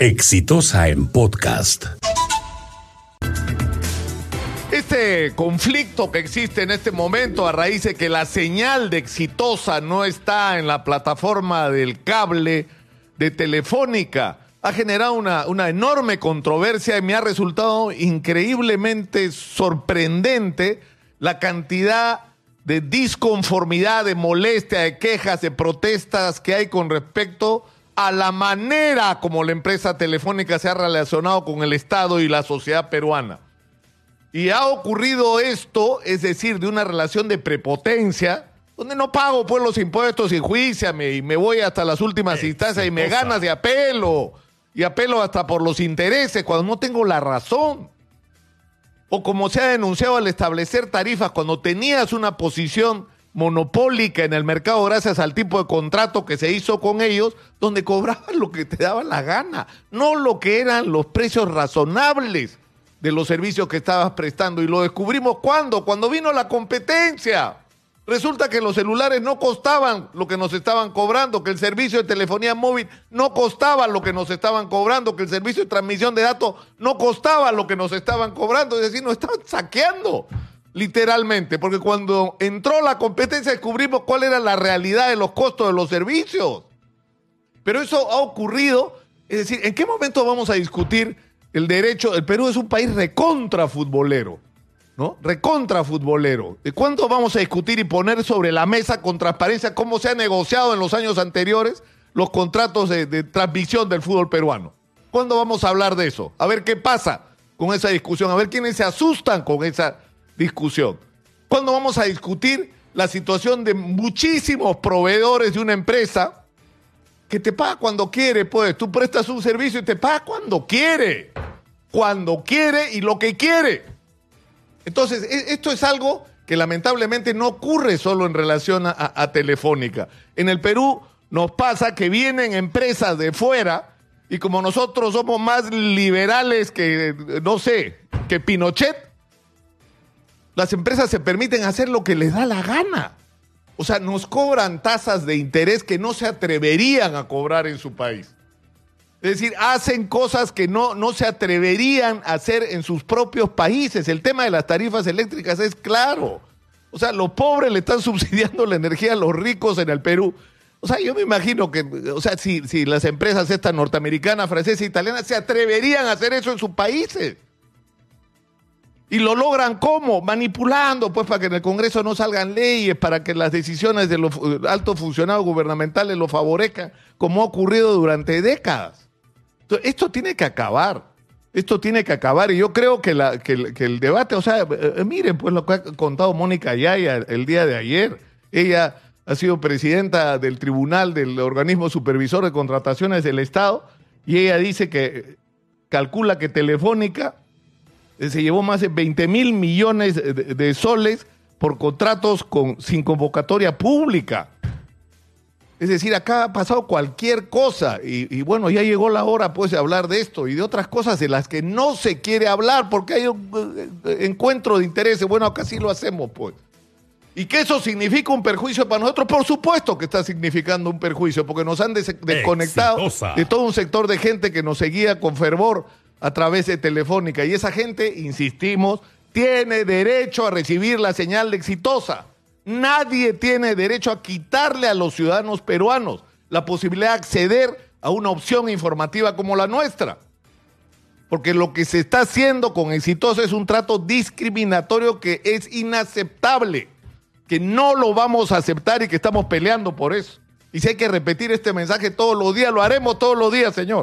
Exitosa en podcast. Este conflicto que existe en este momento a raíz de que la señal de exitosa no está en la plataforma del cable de Telefónica ha generado una, una enorme controversia y me ha resultado increíblemente sorprendente la cantidad de disconformidad, de molestia, de quejas, de protestas que hay con respecto a la manera como la empresa telefónica se ha relacionado con el Estado y la sociedad peruana. Y ha ocurrido esto, es decir, de una relación de prepotencia, donde no pago pues los impuestos y juiciame y me voy hasta las últimas instancias y me ganas de apelo y apelo hasta por los intereses cuando no tengo la razón. O como se ha denunciado al establecer tarifas cuando tenías una posición monopólica en el mercado gracias al tipo de contrato que se hizo con ellos, donde cobraban lo que te daba la gana, no lo que eran los precios razonables de los servicios que estabas prestando. Y lo descubrimos cuando, cuando vino la competencia. Resulta que los celulares no costaban lo que nos estaban cobrando, que el servicio de telefonía móvil no costaba lo que nos estaban cobrando, que el servicio de transmisión de datos no costaba lo que nos estaban cobrando, es decir, nos estaban saqueando literalmente, porque cuando entró la competencia descubrimos cuál era la realidad de los costos de los servicios. Pero eso ha ocurrido, es decir, ¿en qué momento vamos a discutir el derecho? El Perú es un país recontra futbolero. ¿no? Recontra futbolero. ¿De cuánto vamos a discutir y poner sobre la mesa con transparencia cómo se ha negociado en los años anteriores los contratos de, de, transmisión del fútbol peruano? ¿Cuándo vamos a hablar de eso? A ver qué pasa con esa discusión, a ver quiénes se asustan con esa discusión. ¿Cuándo vamos a discutir la situación de muchísimos proveedores de una empresa que te paga cuando quiere? Pues tú prestas un servicio y te paga cuando quiere. Cuando quiere y lo que quiere. Entonces, esto es algo que lamentablemente no ocurre solo en relación a, a, Telefónica. En el Perú nos pasa que vienen empresas de fuera y como nosotros somos más liberales que, no sé, que Pinochet, las empresas se permiten hacer lo que les da la gana. O sea, nos cobran tasas de interés que no se atreverían a cobrar en su país. Es decir, hacen cosas que no, no se atreverían a hacer en sus propios países. El tema de las tarifas eléctricas es claro. O sea, los pobres le están subsidiando la energía a los ricos en el Perú. O sea, yo me imagino que, o sea, si, si las empresas estas norteamericanas, francesas, italianas se atreverían a hacer eso en sus países. Y lo logran cómo? Manipulando, pues, para que en el Congreso no salgan leyes, para que las decisiones de los altos funcionarios gubernamentales lo favorezcan, como ha ocurrido durante décadas. Esto tiene que acabar. Esto tiene que acabar. Y yo creo que, la, que, el, debate, o sea, eh, miren, pues lo que ha contado Mónica Yaya el día de ayer. Ella ha sido presidenta del tribunal del organismo supervisor de contrataciones del Estado y ella dice que calcula que Telefónica se llevó más de 20 mil millones de, de, soles por contratos con, sin convocatoria pública. Es decir, acá ha pasado cualquier cosa y, y, bueno, ya llegó la hora pues de hablar de esto y de otras cosas de las que no se quiere hablar porque hay un eh, encuentro de intereses. Bueno, acá sí lo hacemos pues. ¿Y que eso significa un perjuicio para nosotros? Por supuesto que está significando un perjuicio porque nos han des desconectado Exitosa. de todo un sector de gente que nos seguía con fervor a través de Telefónica y esa gente, insistimos, tiene derecho a recibir la señal de exitosa. Nadie tiene derecho a quitarle a los ciudadanos peruanos la posibilidad de acceder a una opción informativa como la nuestra. Porque lo que se está haciendo con Exitosa es un trato discriminatorio que es inaceptable, que no lo vamos a aceptar y que estamos peleando por eso. Y si hay que repetir este mensaje todos los días, lo haremos todos los días, señor.